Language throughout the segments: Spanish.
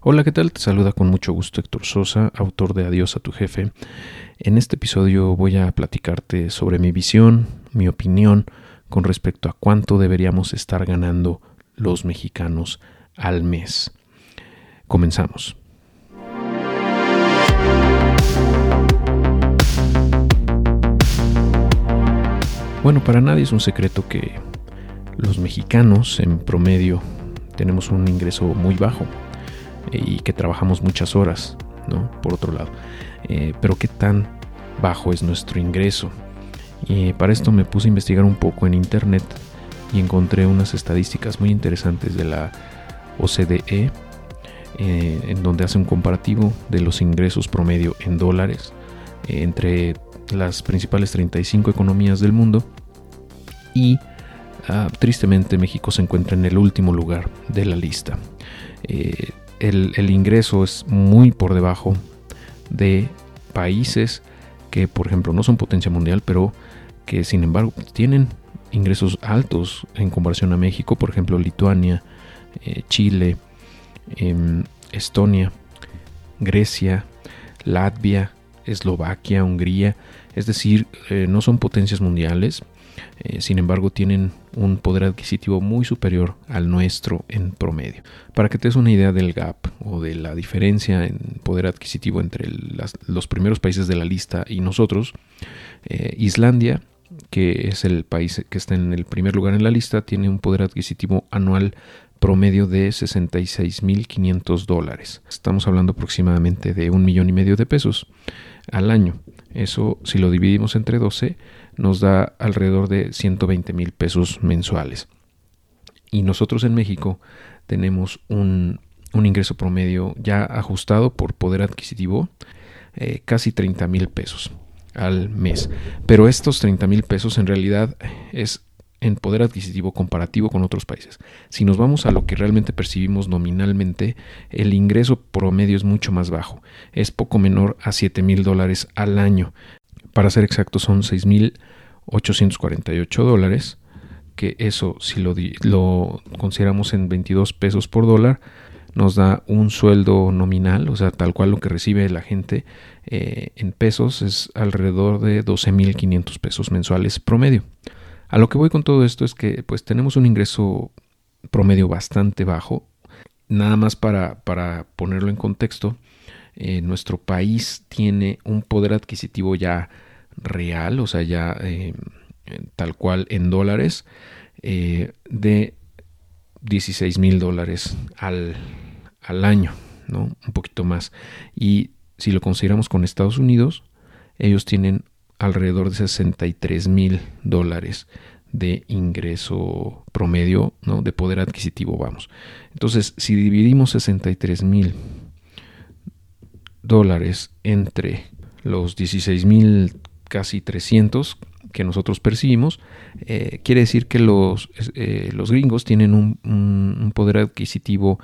Hola, ¿qué tal? Te saluda con mucho gusto Héctor Sosa, autor de Adiós a tu jefe. En este episodio voy a platicarte sobre mi visión, mi opinión con respecto a cuánto deberíamos estar ganando los mexicanos al mes. Comenzamos. Bueno, para nadie es un secreto que los mexicanos en promedio tenemos un ingreso muy bajo y que trabajamos muchas horas, ¿no? Por otro lado. Eh, pero qué tan bajo es nuestro ingreso. Y para esto me puse a investigar un poco en internet y encontré unas estadísticas muy interesantes de la OCDE, eh, en donde hace un comparativo de los ingresos promedio en dólares eh, entre las principales 35 economías del mundo y ah, tristemente México se encuentra en el último lugar de la lista el, ingreso es muy por debajo de países que, por ejemplo, no son potencia mundial, pero que sin embargo tienen ingresos altos en comparación a México, por ejemplo, Lituania, eh, Chile, em, Estonia, Grecia, Latvia, Eslovaquia, Hungría, es decir, eh, no son potencias mundiales, eh, sin embargo tienen un poder adquisitivo muy superior al nuestro en promedio. Para que te des una idea del gap o de la diferencia en poder adquisitivo entre los primeros países de la lista y nosotros, eh, Islandia, que es el país que está en el primer lugar en la lista, tiene un poder adquisitivo anual promedio de 66.500 dólares. Estamos hablando aproximadamente de un millón y medio de pesos al año. Eso, si lo dividimos entre 12, nos da alrededor de 120 mil pesos mensuales. Y nosotros en México tenemos un, ingreso promedio ya ajustado por poder adquisitivo, eh, casi 30 mil pesos al mes. Pero estos 30 mil pesos en realidad es en poder adquisitivo comparativo con otros países. Si nos vamos a lo que realmente percibimos nominalmente, el ingreso promedio es mucho más bajo, es poco menor a 7 mil dólares al año. Para ser exactos son 6 mil 848 dólares, que eso si lo, consideramos en 22 pesos por dólar, nos da un sueldo nominal, o sea, tal cual lo que recibe la gente eh, en pesos es alrededor de 12.500 pesos mensuales promedio. A lo que voy con todo esto es que pues tenemos un ingreso promedio bastante bajo. Nada más para, para ponerlo en contexto, eh, nuestro país tiene un poder adquisitivo ya real, o sea, ya eh, tal cual en dólares, eh, de 16 mil dólares al, al año, ¿no? Un poquito más. Y si lo consideramos con Estados Unidos, ellos tienen alrededor de 63 mil dólares de ingreso promedio, ¿no? de poder adquisitivo, vamos. Entonces, si dividimos 63 mil dólares entre los 16 mil casi 300 que nosotros percibimos, eh, quiere decir que los, eh, los gringos tienen un, un poder adquisitivo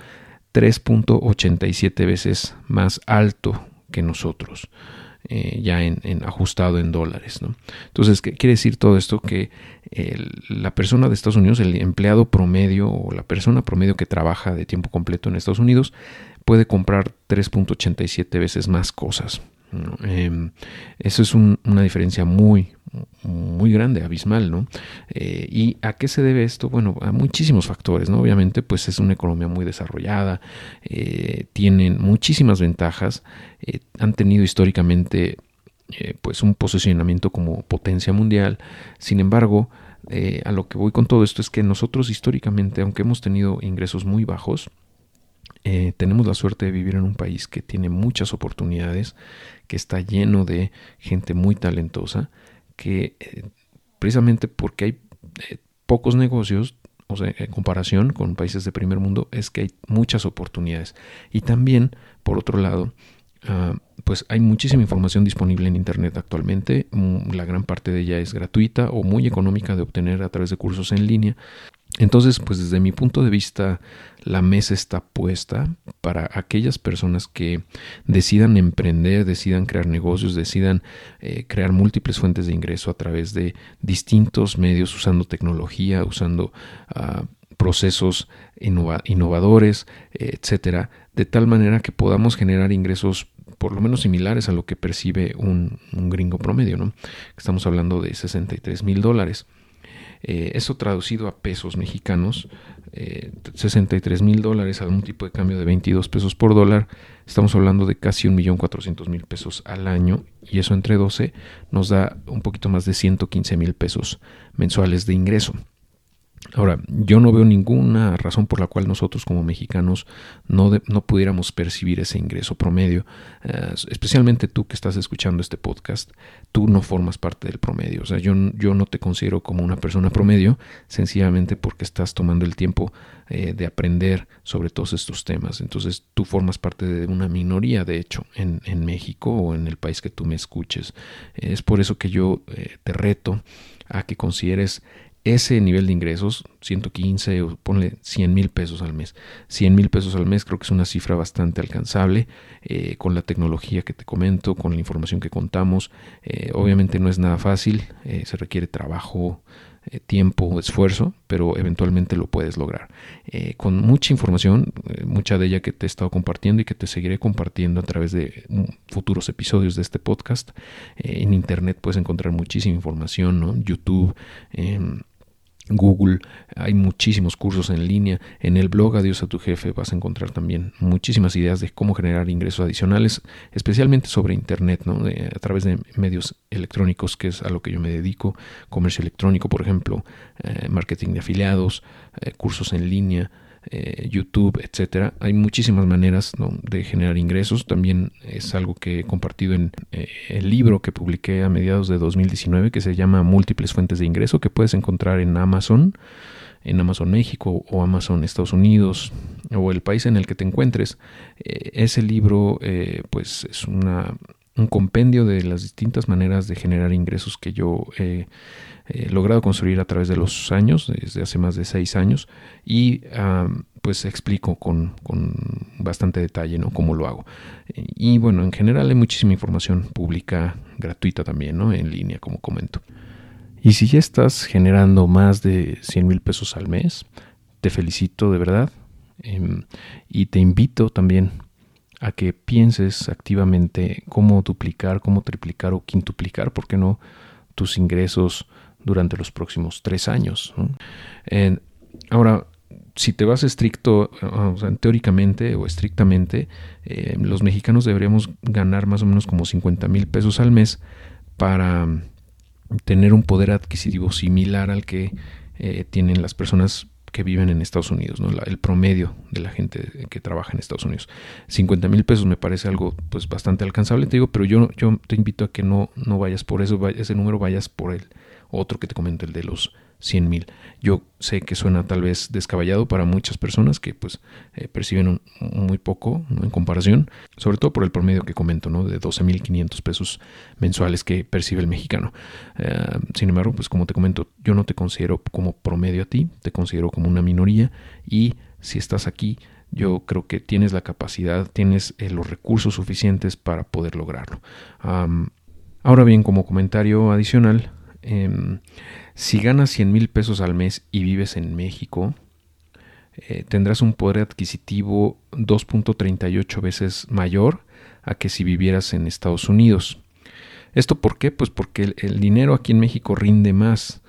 3.87 veces más alto que nosotros. Eh, ya en, ajustado en dólares. Entonces, ¿qué quiere decir todo esto? Que la persona de Estados Unidos, el empleado promedio o la persona promedio que trabaja de tiempo completo en Estados Unidos, puede comprar 3.87 veces más cosas. Em, eso es una diferencia muy, muy grande, abismal, ¿no? Eh, ¿Y a qué se debe esto? Bueno, a muchísimos factores, ¿no? Obviamente, pues es una economía muy desarrollada, eh, tienen muchísimas ventajas, eh, han tenido históricamente, pues un posicionamiento como potencia mundial. Sin embargo, a lo que voy con todo esto es que nosotros históricamente, aunque hemos tenido ingresos muy bajos, tenemos la suerte de vivir en un país que tiene muchas oportunidades, que está lleno de gente muy talentosa, que eh, precisamente porque hay eh, pocos negocios, o sea, en comparación con países de primer mundo, es que hay muchas oportunidades. Y también, por otro lado, ah, pues hay muchísima información disponible en Internet actualmente. Mm, la gran parte de ella es gratuita o muy económica de obtener a través de cursos en línea. Entonces, pues desde mi punto de vista, la mesa está puesta para aquellas personas que decidan emprender, decidan crear negocios, decidan eh, crear múltiples fuentes de ingreso a través de distintos medios, usando tecnología, usando ah, procesos innovadores, etcétera, de tal manera que podamos generar ingresos por lo menos similares a lo que percibe un, gringo promedio, ¿no? Estamos hablando de 63 mil dólares. Eh, eso traducido a pesos mexicanos, 63 eh, mil dólares a un tipo de cambio de 22 pesos por dólar, estamos hablando de casi 1.400.000 pesos al año y eso entre 12 nos da un poquito más de 115 mil pesos mensuales de ingreso. Ahora, yo no veo ninguna razón por la cual nosotros como mexicanos no, no pudiéramos percibir ese ingreso promedio, eh, especialmente tú que estás escuchando este podcast, tú no formas parte del promedio, o sea, yo, yo no te considero como una persona promedio, sencillamente porque estás tomando el tiempo eh, de aprender sobre todos estos temas, entonces tú formas parte de una minoría, de hecho, en, en México o en el país que tú me escuches. Es por eso que yo eh, te reto a que consideres ese nivel de ingresos, 115 o ponle 100 mil pesos al mes. 100 mil pesos al mes creo que es una cifra bastante alcanzable eh, con la tecnología que te comento, con la información que contamos. Eh, obviamente no es nada fácil, eh, se requiere trabajo, tiempo, esfuerzo, pero eventualmente lo puedes lograr. Con mucha información, mucha de ella que te he estado compartiendo y que te seguiré compartiendo a través de mm, futuros episodios de este podcast. en internet puedes encontrar muchísima información, ¿no? YouTube. Google, hay muchísimos cursos en línea. En el blog Adiós a tu jefe vas a encontrar también muchísimas ideas de cómo generar ingresos adicionales, especialmente sobre Internet, ¿no? a través de medios electrónicos, que es a lo que yo me dedico, comercio electrónico, por ejemplo, eh, marketing de afiliados, eh, cursos en línea, eh, YouTube, etcétera. Hay muchísimas maneras de generar ingresos. También es algo que he compartido en eh, el libro que publiqué a mediados de 2019 que se llama Múltiples fuentes de ingreso que puedes encontrar en Amazon, en Amazon México o Amazon Estados Unidos o el país en el que te encuentres. Eh, ese libro pues es una, un compendio de las distintas maneras de generar ingresos que yo he logrado construir a través de los años, desde hace más de seis años, y pues explico con, bastante detalle ¿no? cómo lo hago. Y bueno, en general hay muchísima información pública, gratuita también, ¿no? en línea, como comento. Y si ya estás generando más de 100 mil pesos al mes, te felicito de verdad em, y te invito también a que pienses activamente cómo duplicar, cómo triplicar o quintuplicar, ¿por qué no? tus ingresos durante los próximos tres años. ahora, si te vas estricto, teóricamente o estrictamente, eh, los mexicanos deberíamos ganar más o menos como 50 mil pesos al mes para tener un poder adquisitivo similar al que eh, tienen las personas que viven en Estados Unidos, ¿no? el promedio de la gente que trabaja en Estados Unidos. 50 mil pesos me parece algo pues bastante alcanzable, te digo, pero yo, yo te invito a que no, no vayas por eso, ese número vayas por el otro que te comento, el de los 100 mil. Yo sé que suena tal vez descabellado para muchas personas que pues eh, perciben muy poco en comparación, sobre todo por el promedio que comento, ¿no? De 12.500 pesos mensuales que percibe el mexicano. Eh, sin embargo, pues como te comento, yo no te considero como promedio a ti, te considero como una minoría y si estás aquí, yo creo que tienes la capacidad, tienes eh, los recursos suficientes para poder lograrlo. ahora bien, como comentario adicional, Em, si ganas 100 mil pesos al mes y vives en México, eh, tendrás un poder adquisitivo 2.38 veces mayor a que si vivieras en Estados Unidos. ¿Esto por qué? Pues porque el, dinero aquí en México rinde más.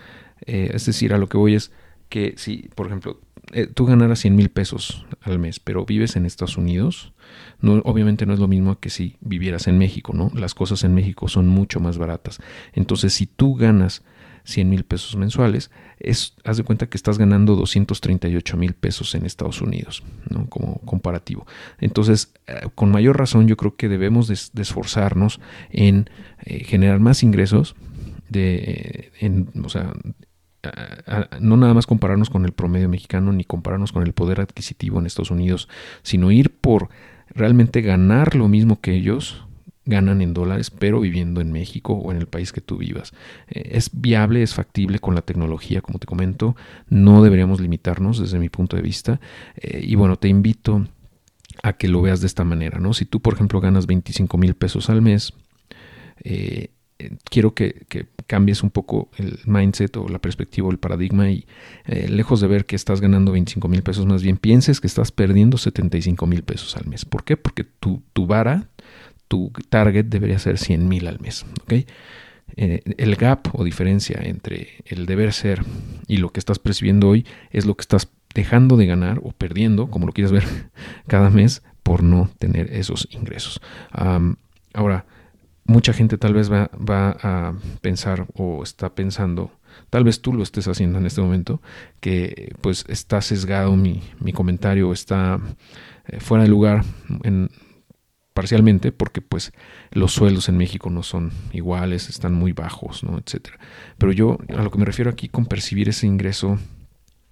Eh, es decir, a lo que voy es que si, por ejemplo, eh, tú ganaras 100 mil pesos al mes, pero vives en Estados Unidos, no, obviamente no es lo mismo que si vivieras en México, ¿no? Las cosas en México son mucho más baratas. Entonces, si tú ganas 100 mil pesos mensuales, es, haz de cuenta que estás ganando 238 mil pesos en Estados Unidos, ¿no? Como comparativo. Entonces, eh, con mayor razón, yo creo que debemos de, esforzarnos en eh, generar más ingresos, de, en, o sea, no nada más compararnos con el promedio mexicano ni compararnos con el poder adquisitivo en Estados Unidos, sino ir por realmente ganar lo mismo que ellos ganan en dólares, pero viviendo en México o en el país que tú vivas. Eh, es viable, es factible con la tecnología, como te comento, no deberíamos limitarnos desde mi punto de vista. Eh, y bueno, te invito a que lo veas de esta manera, ¿no? Si tú, por ejemplo, ganas 25 mil pesos al mes, eh, eh, quiero que, cambies un poco el mindset o la perspectiva o el paradigma y eh, lejos de ver que estás ganando 25 mil pesos, más bien pienses que estás perdiendo 75 mil pesos al mes. ¿Por qué? Porque tu, tu vara, tu target debería ser 100 mil al mes. ¿ok? Eh, el gap o diferencia entre el deber ser y lo que estás percibiendo hoy es lo que estás dejando de ganar o perdiendo, como lo quieras ver, cada mes por no tener esos ingresos. ahora, mucha gente tal vez va, a pensar o está pensando, tal vez tú lo estés haciendo en este momento, que pues está sesgado mi, mi comentario, está eh, fuera de lugar en, parcialmente porque pues los sueldos en México no son iguales, están muy bajos, ¿no? etcétera. Pero yo a lo que me refiero aquí con percibir ese ingreso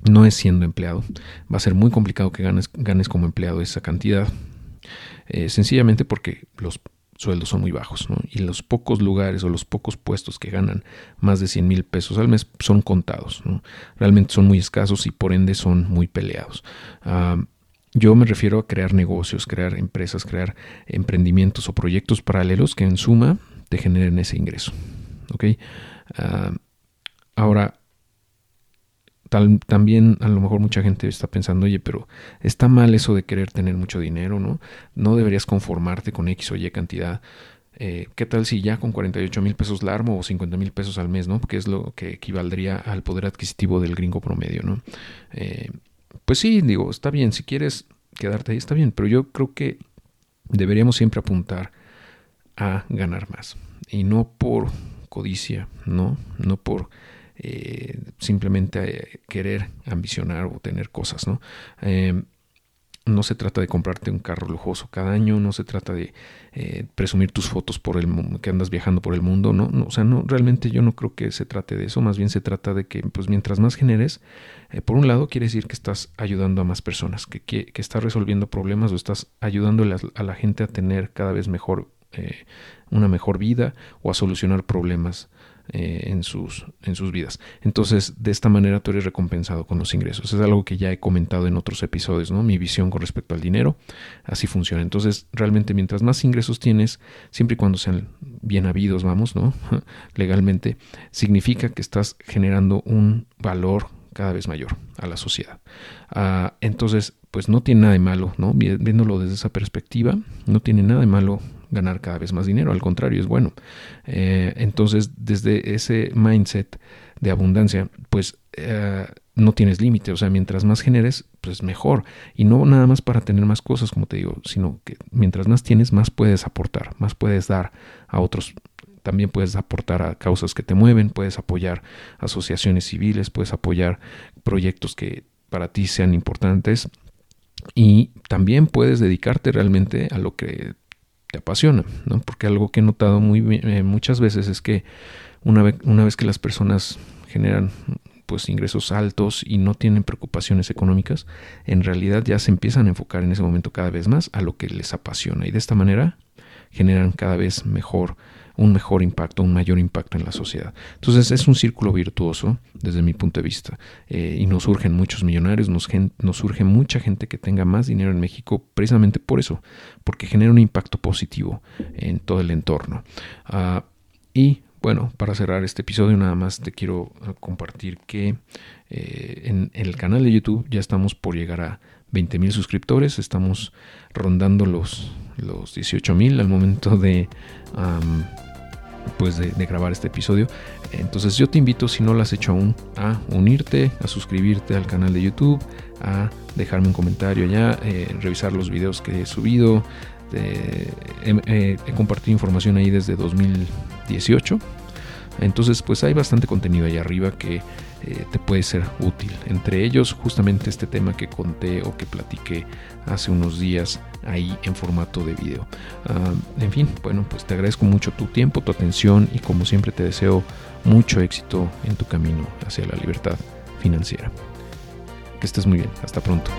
no es siendo empleado. Va a ser muy complicado que ganes, ganes como empleado esa cantidad. Eh, sencillamente porque los sueldos son muy bajos ¿no? y los pocos lugares o los pocos puestos que ganan más de 100 mil pesos al mes son contados. ¿no? Realmente son muy escasos y por ende son muy peleados. Ah, yo me refiero a crear negocios, crear empresas, crear emprendimientos o proyectos paralelos que en suma te generen ese ingreso. Ah, ahora, también a lo mejor mucha gente está pensando, oye, pero está mal eso de querer tener mucho dinero, ¿no? No deberías conformarte con X o Y cantidad. Eh, ¿Qué tal si ya con 48 mil pesos la armo o 50 mil pesos al mes, ¿no? Porque es lo que equivaldría al poder adquisitivo del gringo promedio, ¿no? Eh, pues sí, digo, está bien, si quieres quedarte ahí está bien, pero yo creo que deberíamos siempre apuntar a ganar más y no por codicia, no, no por eh, simplemente querer ambicionar o tener cosas, ¿no? Eh, no se trata de comprarte un carro lujoso cada año, no se trata de eh, presumir tus fotos por el que andas viajando por el mundo, ¿no? o sea, no, realmente yo no creo que se trate de eso, más bien se trata de que, pues mientras más generes, eh, por un lado quiere decir que estás ayudando a más personas, que, que, estás resolviendo problemas o estás ayudando a la gente a tener cada vez mejor, eh, una mejor vida o a solucionar problemas eh, en, sus, en sus vidas. Entonces, de esta manera tú eres recompensado con los ingresos. Es algo que ya he comentado en otros episodios, ¿no? Mi visión con respecto al dinero, así funciona. Entonces, realmente mientras más ingresos tienes, siempre y cuando sean bien habidos, vamos, ¿no? Legalmente, significa que estás generando un valor cada vez mayor a la sociedad. Ah, entonces, pues no tiene nada de malo, ¿no? Viéndolo desde esa perspectiva, no tiene nada de malo ganar cada vez más dinero, al contrario, es bueno. Eh, entonces, desde ese mindset de abundancia, pues eh, no tienes límite, o sea, mientras más generes, pues mejor. Y no nada más para tener más cosas, como te digo, sino que mientras más tienes, más puedes aportar, más puedes dar a otros. También puedes aportar a causas que te mueven, puedes apoyar asociaciones civiles, puedes apoyar proyectos que para ti sean importantes y también puedes dedicarte realmente a lo que te apasiona, ¿no? Porque algo que he notado muy eh, muchas veces es que una vez, una vez que las personas generan pues ingresos altos y no tienen preocupaciones económicas, en realidad ya se empiezan a enfocar en ese momento cada vez más a lo que les apasiona y de esta manera generan cada vez mejor un mejor impacto, un mayor impacto en la sociedad. Entonces es un círculo virtuoso desde mi punto de vista eh, y nos surgen muchos millonarios, nos, surge mucha gente que tenga más dinero en México precisamente por eso, porque genera un impacto positivo en todo el entorno. Ah, y bueno, para cerrar este episodio nada más te quiero ah, compartir que eh, en, el canal de YouTube ya estamos por llegar a 20 mil suscriptores, estamos rondando los, los 18 mil al momento de pues de, grabar este episodio. Entonces yo te invito, si no lo has hecho aún, a unirte, a suscribirte al canal de YouTube, a dejarme un comentario allá, eh, revisar los videos que he subido. he compartido información ahí desde 2018. Entonces pues hay bastante contenido ahí arriba que eh, te puede ser útil. Entre ellos justamente este tema que conté o que platiqué hace unos días ahí en formato de video. Ah, en fin, bueno, pues te agradezco mucho tu tiempo, tu atención y como siempre te deseo mucho éxito en tu camino hacia la libertad financiera. Que estés muy bien. Hasta pronto.